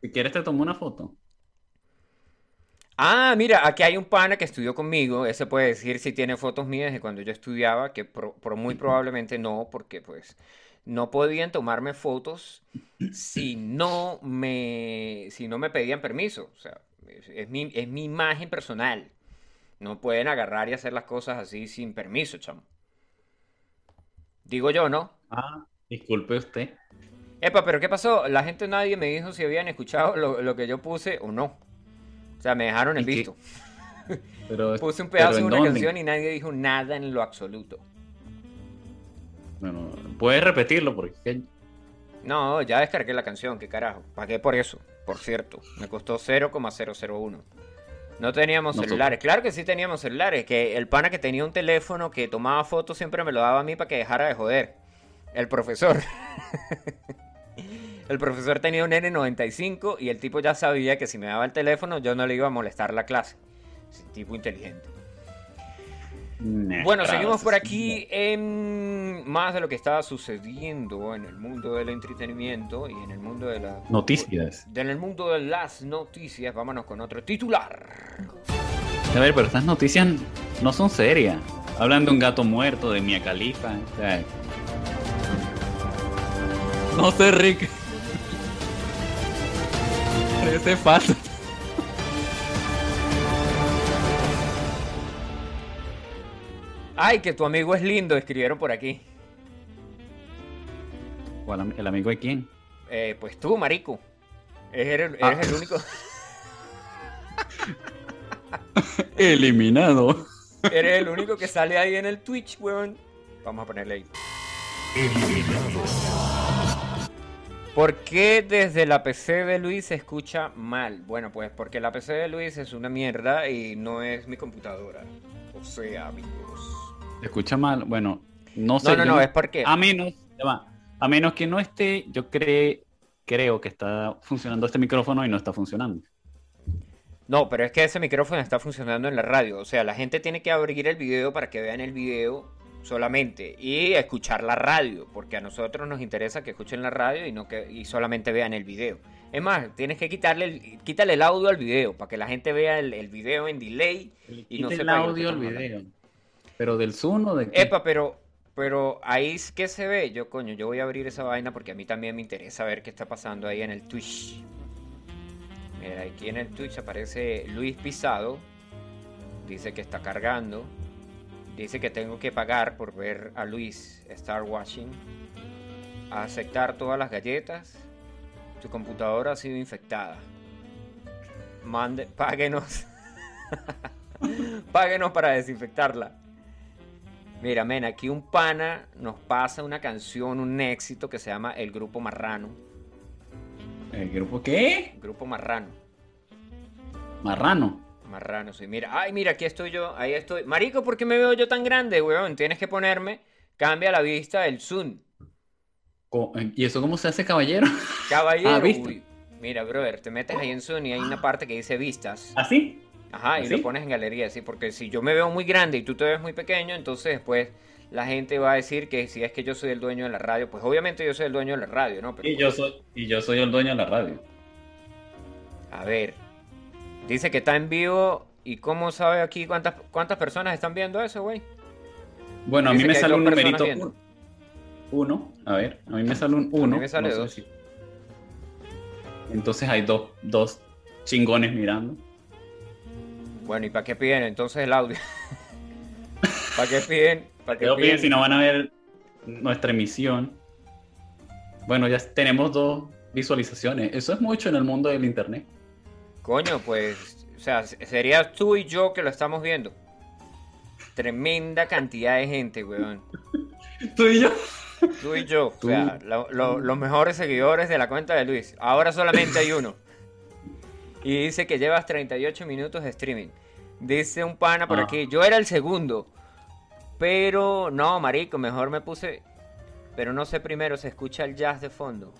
Si quieres te tomo una foto. Ah, mira, aquí hay un pana que estudió conmigo. Ese puede decir si tiene fotos mías de cuando yo estudiaba, que pro- pro- muy probablemente no, porque pues no podían tomarme fotos si no me, si no me pedían permiso. O sea, es, es mi, es mi imagen personal. No pueden agarrar y hacer las cosas así sin permiso, chamo. Digo yo, ¿no? Ah, disculpe usted. Epa, pero ¿qué pasó? La gente nadie me dijo si habían escuchado lo, lo que yo puse o no. O sea, me dejaron en visto. Pero, Puse un pedazo de ¿en una dónde? canción y nadie dijo nada en lo absoluto. Bueno, puedes repetirlo porque No, ya descargué la canción, qué carajo. Pagué por eso, por cierto. Me costó 0,001. No teníamos celulares. Claro que sí teníamos celulares. Que el pana que tenía un teléfono que tomaba fotos siempre me lo daba a mí para que dejara de joder. El profesor. el profesor tenía un N95 y el tipo ya sabía que si me daba el teléfono yo no le iba a molestar la clase. Es un tipo inteligente. Bueno, seguimos por aquí en más de lo que estaba sucediendo en el mundo del entretenimiento y en el mundo de la Noticias. En el mundo de las noticias, vámonos con otro titular. A ver, pero estas noticias no son serias. Hablan de un gato muerto, de Mia o sea, No sé, Rick. Parece falso. Ay, que tu amigo es lindo, escribieron por aquí. ¿Cuál am- ¿El amigo de quién? Eh, pues tú, marico. Eres, eres Ah. el único. Eliminado. Eres el único que sale ahí en el Twitch, weón. Vamos a ponerle ahí. ¿Por qué desde la PC de Luis se escucha mal? Bueno, pues porque la PC de Luis es una mierda y no es mi computadora. O sea, amigos. ¿Se escucha mal? Bueno, no sé. No, no, yo no, es porque. A menos, a menos que no esté, yo creo, creo que está funcionando este micrófono y no está funcionando. No, pero es que ese micrófono está funcionando en la radio. O sea, la gente tiene que abrir el video para que vean el video solamente y escuchar la radio, porque a nosotros nos interesa que escuchen la radio y no que y solamente vean el video. Es más, tienes que quitarle el, quítale el audio al video para que la gente vea el, el video en delay y no sepa el audio, estamos video. Pero del Zoom o de qué? Epa, pero pero ahí que se ve. Yo coño, yo voy a abrir esa vaina porque a mí también me interesa ver qué está pasando ahí en el Twitch. Mira, aquí en el Twitch aparece Luis Pisado. Dice que está cargando. Dice que tengo que pagar por ver a Luis Star Watching. Aceptar todas las galletas. Tu computadora ha sido infectada. Mande, páguenos. páguenos para desinfectarla. Mira, men, aquí un pana nos pasa una canción, un éxito que se llama El Grupo Marrano. ¿El grupo qué? Grupo Marrano. Marrano. Marrano, sí. Mira, ay, mira, aquí estoy yo, ahí estoy. Marico, ¿por qué me veo yo tan grande, weón? Tienes que ponerme, cambia la vista, el zoom. Co- ¿Y eso cómo se hace, caballero? Caballero, Ah, vista. uy. Mira, brother, te metes ahí en zoom y hay una parte que dice vistas. ¿Así? Ajá, y lo pones en galería, sí, porque si yo me veo muy grande y tú te ves muy pequeño, entonces después la gente va a decir que si es que yo soy el dueño de la radio, pues obviamente yo soy el dueño de la radio, ¿no? Pero, Y yo soy, y yo soy el dueño de la radio. A ver, dice que está en vivo y cómo sabe aquí cuántas, cuántas personas están viendo eso, güey. Bueno, a mí me sale un numerito viendo. uno. A ver, a mí me sale un uno. me sale no sé dos. si- Entonces hay dos, dos chingones mirando. Bueno, ¿y para qué piden entonces el audio? ¿Para qué piden? ¿Para qué piden? si no van a ver nuestra emisión. Bueno, ya tenemos dos visualizaciones. Eso es mucho en el mundo del internet. Coño, pues, o sea, sería tú y yo que lo estamos viendo. Tremenda cantidad de gente, weón. Tú y yo. Tú y yo, Tú. o sea, lo- lo- los mejores seguidores de la cuenta de Luis. Ahora solamente hay uno. Y dice que llevas 38 minutos de streaming. Dice un pana por Ah. aquí, yo era el segundo. Pero no, marico, mejor me puse... Pero no sé primero, se escucha el jazz de fondo.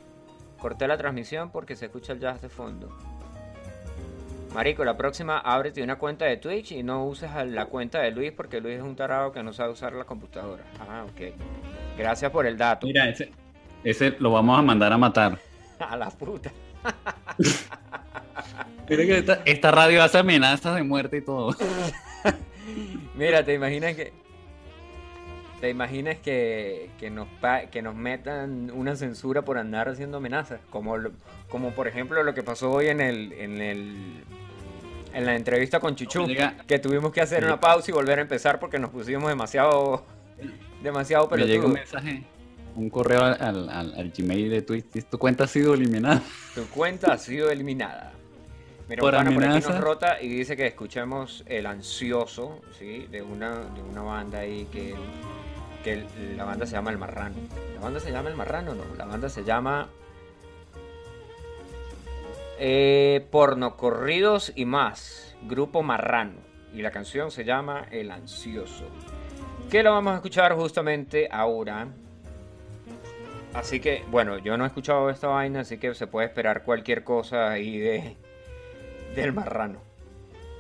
Corté la transmisión porque se escucha el jazz de fondo. Marico, la próxima ábrete una cuenta de Twitch y no uses la cuenta de Luis porque Luis es un tarado que no sabe usar la computadora. Ah, ok. Gracias por el dato. Mira, ese, ese lo vamos a mandar a matar. A la puta. Mira que esta, esta radio hace amenazas de muerte y todo. Mira, te imaginas que. ¿Te imaginas que, que, nos, que nos metan una censura por andar haciendo amenazas? Como, como por ejemplo lo que pasó hoy en el, en el en la entrevista con Chuchu, que tuvimos que hacer una pausa y volver a empezar porque nos pusimos demasiado demasiado Me un pelotudos. mensaje, un correo al, al- al- Gmail de Twitch. Tu cuenta ha sido eliminada. Tu cuenta ha sido eliminada. Mira, Por por amenaza. nos rota y dice que escuchemos El Ansioso, ¿sí? De una, de una banda ahí que, que la banda se llama El Marrano. ¿La banda se llama El Marrano? No, la banda se llama... Eh, porno, corridos y más. Grupo Marrano. Y la canción se llama El Ansioso. Que lo vamos a escuchar justamente ahora. Así que, bueno, yo no he escuchado esta vaina, así que se puede esperar cualquier cosa ahí de del marrano.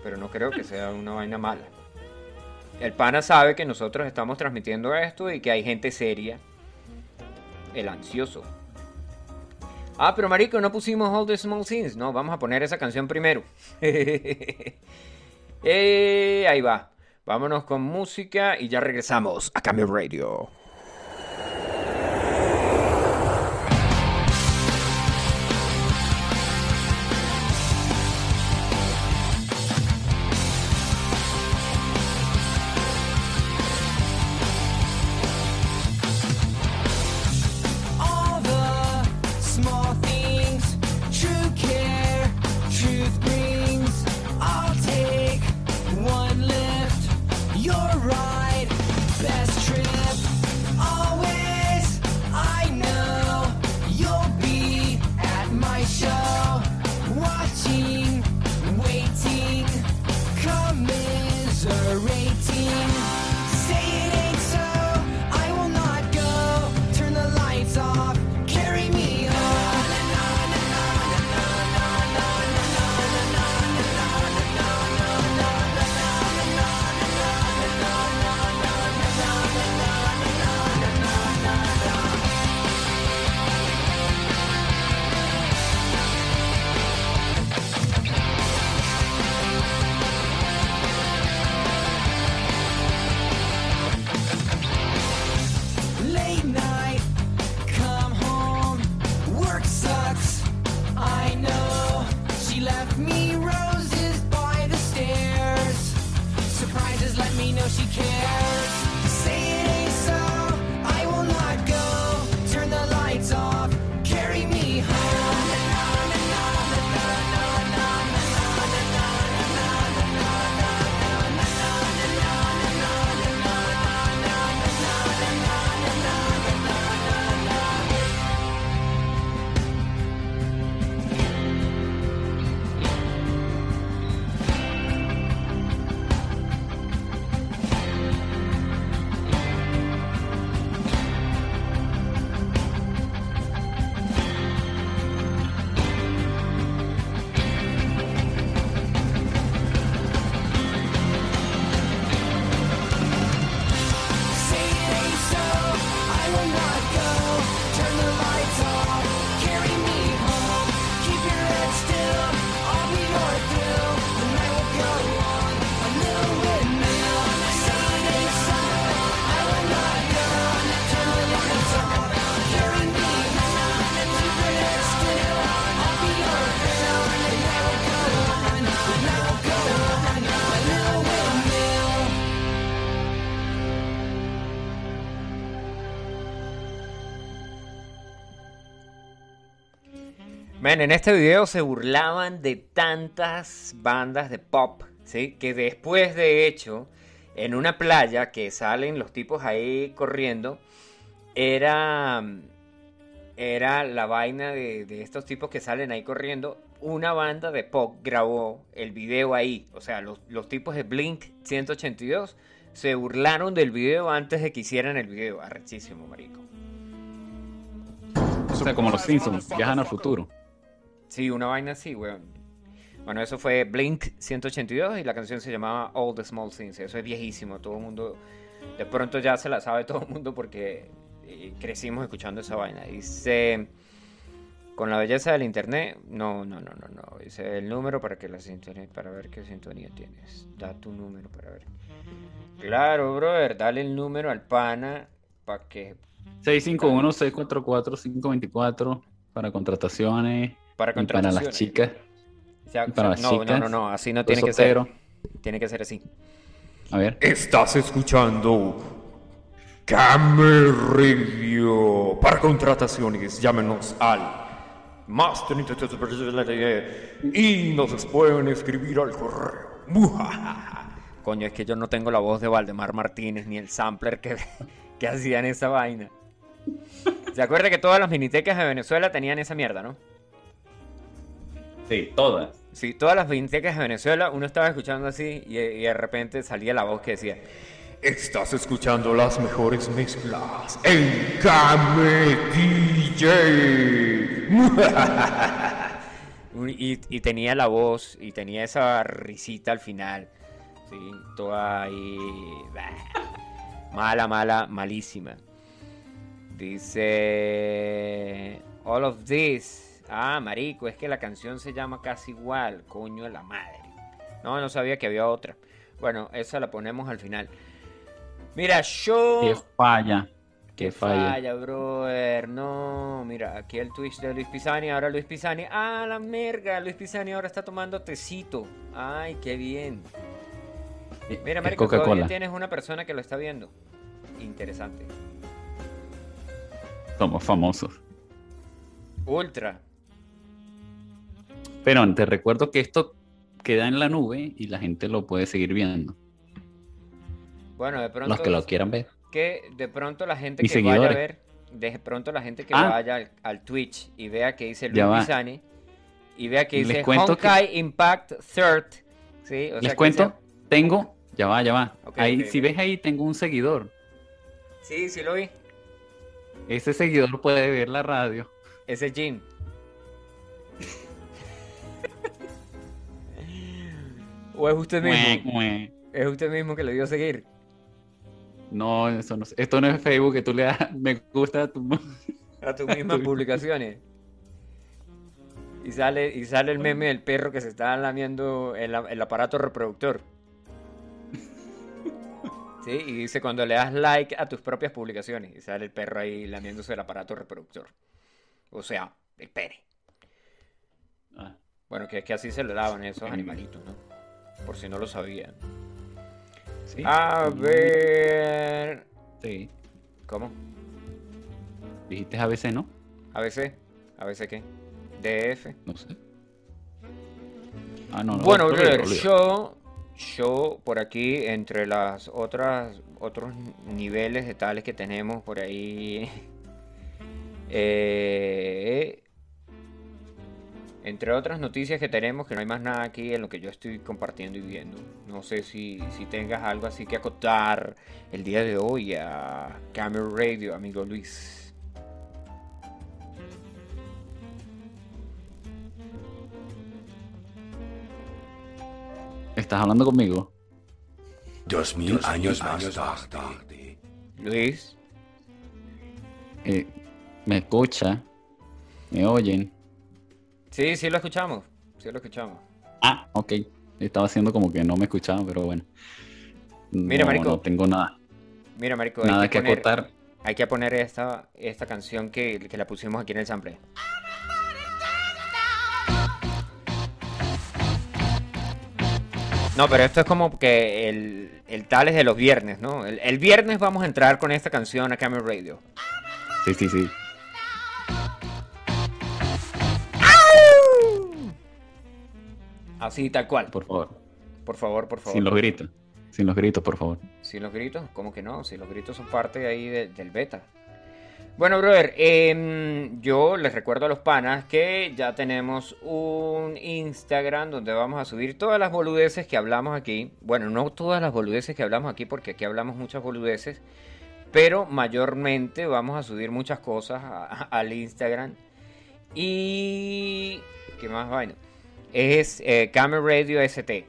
Pero no creo que sea una vaina mala. El pana sabe que nosotros estamos transmitiendo esto y que hay gente seria. El ansioso. Ah, pero marico, no pusimos All the Small Things. No, vamos a poner esa canción primero. Eh, ahí va. Vámonos con música y ya regresamos a Cambio Radio. En este video se burlaban de tantas bandas de pop, ¿sí? Que después, de hecho, en una playa que salen los tipos ahí corriendo, era, era la vaina de, de estos tipos que salen ahí corriendo. Una banda de pop grabó el video ahí. O sea, los, los tipos de Blink 182 se burlaron del video antes de que hicieran el video. Arrechísimo, marico. O sea, como los Simpsons, viajan al futuro. Sí, una vaina así, weón. Bueno, eso fue Blink 182 y la canción se llamaba All the Small Things. Eso es viejísimo, todo el mundo, de pronto ya se la sabe todo el mundo porque eh, crecimos escuchando esa vaina. Dice, con la belleza del internet, no, no, no, no, no. Dice el número para que la sintonía, para ver qué sintonía tienes. Da tu número para ver. Claro, brother, dale el número al pana para que 651-644-524 para contrataciones. Para y para contrataciones. las chicas. O sea, y para las no, no, chicas, no, no, así no tiene que ser. Tiene que ser así. A ver. Estás escuchando Camel Radio. Para contrataciones, llámenos al más 33 y nos pueden escribir al correo. Coño, es que yo no tengo la voz de Valdemar Martínez ni el sampler que, que hacían esa vaina. ¿Se acuerda que todas las minitecas de Venezuela tenían esa mierda, no? Sí, todas. Sí, todas las minitecas de Venezuela, uno estaba escuchando así y, y de repente salía la voz que decía, Estás escuchando las mejores mezclas en Kame DJ. Y, y tenía la voz y tenía esa risita al final. Sí, toda ahí. bah, Mala, mala, malísima. Dice. All of this. Ah, marico, es que la canción se llama casi igual. Coño de la madre. No, no sabía que había otra. Bueno, esa la ponemos al final. Mira, yo. Que falla. Que falla. falla, brother. No, mira, aquí el Twitch de Luis Pisani. Ahora Luis Pisani. Ah, la merga. Luis Pisani ahora está tomando tecito. Ay, qué bien. Mira, marico, todavía tienes una persona que lo está viendo. Interesante. Somos famosos. Ultra. Pero te recuerdo que esto queda en la nube y la gente lo puede seguir viendo. Bueno, de pronto. Los que lo quieran ver. que de pronto la gente Mis que vaya a seguidores. ver, de pronto la gente que Ah. vaya al, al Twitch y vea que dice Luis. Pisani y vea que dice cuento que- Honkai Impact Third. ¿sí? O sea, Les cuento, sea- tengo, ya va, ya va. Ahí, si ves ahí, tengo un seguidor. Sí, sí lo vi. Ese seguidor puede ver la radio. Ese Jim. ¿O es usted mismo? mue. ¿Es usted mismo que le dio a seguir? No, eso no, esto no es Facebook que tú le das me gusta a tu... A tus mismas publicaciones. Y sale, y sale el meme del perro que se está lamiendo el, aparato reproductor. Sí, y dice cuando le das like a tus propias publicaciones. Y sale el perro ahí lamiéndose el aparato reproductor. O sea, el pene. Ah, Bueno, que es que así se le daban esos animalitos, ¿no? Por si no lo sabían. sí. A ver. Sí. ¿Cómo? Dijiste ABC, ¿no? ¿ABC? ¿ABC qué? DF. No sé. Ah, no, no. Bueno, yo, yo por aquí, entre las otras, otros niveles de tales que tenemos por ahí, eh, entre otras noticias que tenemos, que no hay más nada aquí en lo que yo estoy compartiendo y viendo. No sé si, si tengas algo así que acotar el día de hoy a Camera Radio, amigo Luis. ¿Estás hablando conmigo? Dos mil años más tarde. Luis, Eh, me escucha. Me oyen. Sí, sí lo escuchamos, sí lo escuchamos. Ah, ok. Estaba haciendo como que no me escuchaba, pero bueno. Mira, no, marico, no tengo nada, Mira, marico, hay nada que que poner- acotar. Hay que poner esta, esta canción que, que la pusimos aquí en el sample. No, pero esto es como que el, el tal es de los viernes, ¿no? El, el viernes vamos a entrar con esta canción a Camera Radio. Sí, sí, sí. Así, tal cual. Por favor. Por favor, por favor. Sin los gritos. Sin los gritos, por favor. Sin los gritos, ¿cómo que no? Si los gritos son parte ahí de- del beta. Bueno, brother, em, yo les recuerdo a los panas que ya tenemos un Instagram donde vamos a subir todas las boludeces que hablamos aquí. Bueno, no todas las boludeces que hablamos aquí porque aquí hablamos muchas boludeces, pero mayormente vamos a subir muchas cosas a- a- al Instagram. Y... ¿Qué más vaina? Es eh, Camera Radio ST.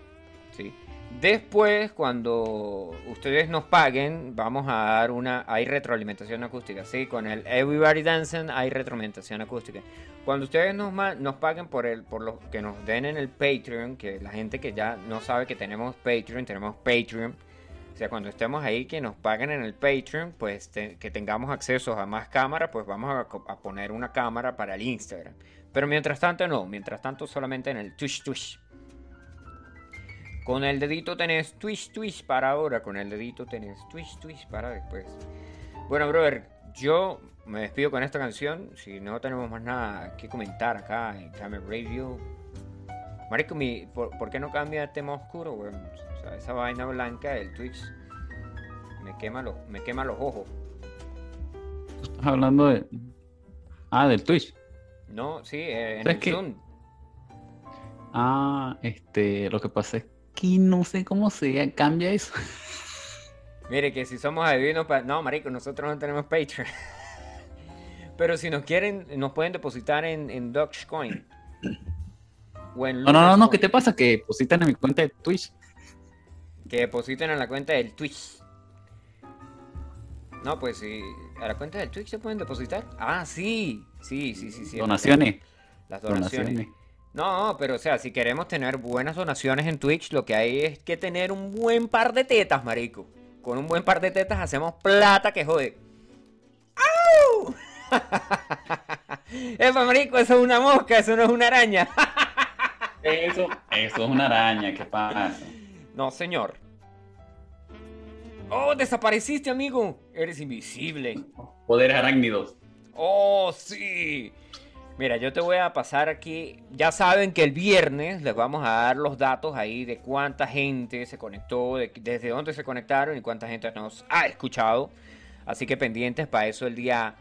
¿sí? Después, cuando ustedes nos paguen, vamos a dar una. Hay retroalimentación acústica, sí, con el Everybody Dancing hay retroalimentación acústica. Cuando ustedes nos, nos paguen por el, por lo que nos den en el Patreon, que la gente que ya no sabe que tenemos Patreon, tenemos Patreon. O sea, cuando estemos ahí, que nos paguen en el Patreon, pues que tengamos acceso a más cámaras, pues vamos a poner una cámara para el Instagram. Pero mientras tanto, no, mientras tanto, solamente en el Twitch Twitch. Con el dedito tenés Twitch Twitch para ahora, con el dedito tenés Twitch Twitch para después. Bueno, brother, yo me despido con esta canción. Si no tenemos más nada que comentar acá en Camera Radio. Marico, mi, ¿por, qué no cambia tema oscuro, weón? O sea, esa vaina blanca del Twitch me quema los, me quema los ojos. Estás hablando de. Ah, del Twitch. No, sí, eh, en ¿Sabes el? Zoom. Ah, este, lo que pasa es que no sé cómo se cambia eso. Mire que si somos adivinos, pa- no, marico, nosotros no tenemos Patreon. Pero si nos quieren, nos pueden depositar en, en Dogecoin. O en No, no, no, no, ¿qué te pasa? Que depositan en mi cuenta de Twitch. Que depositen en la cuenta del Twitch. No, pues sí. ¿A la cuenta del Twitch se pueden depositar? Ah, sí. Sí, sí, sí, sí. Donaciones. Las donaciones. Donaciones. No, pero o sea, si queremos tener buenas donaciones en Twitch, lo que hay es que tener un buen par de tetas, marico. Con un buen par de tetas hacemos plata que jode. ¡Au! Epa, marico, eso es una mosca, eso no es una araña. Eso, eso es una araña, ¿qué pasa? No, señor. Oh, desapareciste, amigo. Eres invisible. Poderes arácnidos. Oh, sí. Mira, yo te voy a pasar aquí. Ya saben que el viernes les vamos a dar los datos ahí de cuánta gente se conectó, de- desde dónde se conectaron y cuánta gente nos ha escuchado. Así que pendientes para eso el día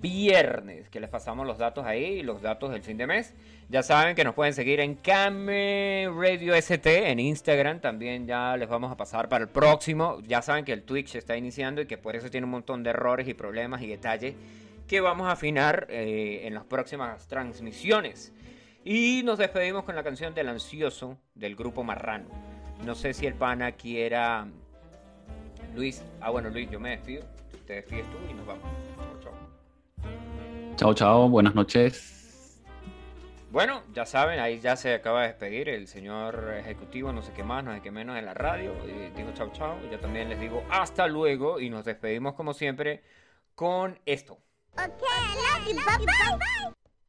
viernes, que les pasamos los datos ahí, los datos del fin de mes. Ya saben que nos pueden seguir en Came Radio ST, en Instagram también ya les vamos a pasar para el próximo. Ya saben que el Twitch está iniciando y que por eso tiene un montón de errores y problemas y detalles que vamos a afinar eh, en las próximas transmisiones. Y nos despedimos con la canción del ansioso del grupo Marrano. No sé si el pana quiera... Luis, ah bueno Luis, yo me despido. Te despides tú y nos vamos. Chau, chau. Chao, chao, buenas noches. Bueno, ya saben, ahí ya se acaba de despedir el señor ejecutivo, no sé qué más, no sé qué menos en la radio. Y digo chau chau. Yo también les digo hasta luego y nos despedimos como siempre con esto. Okay, I love you. Bye bye.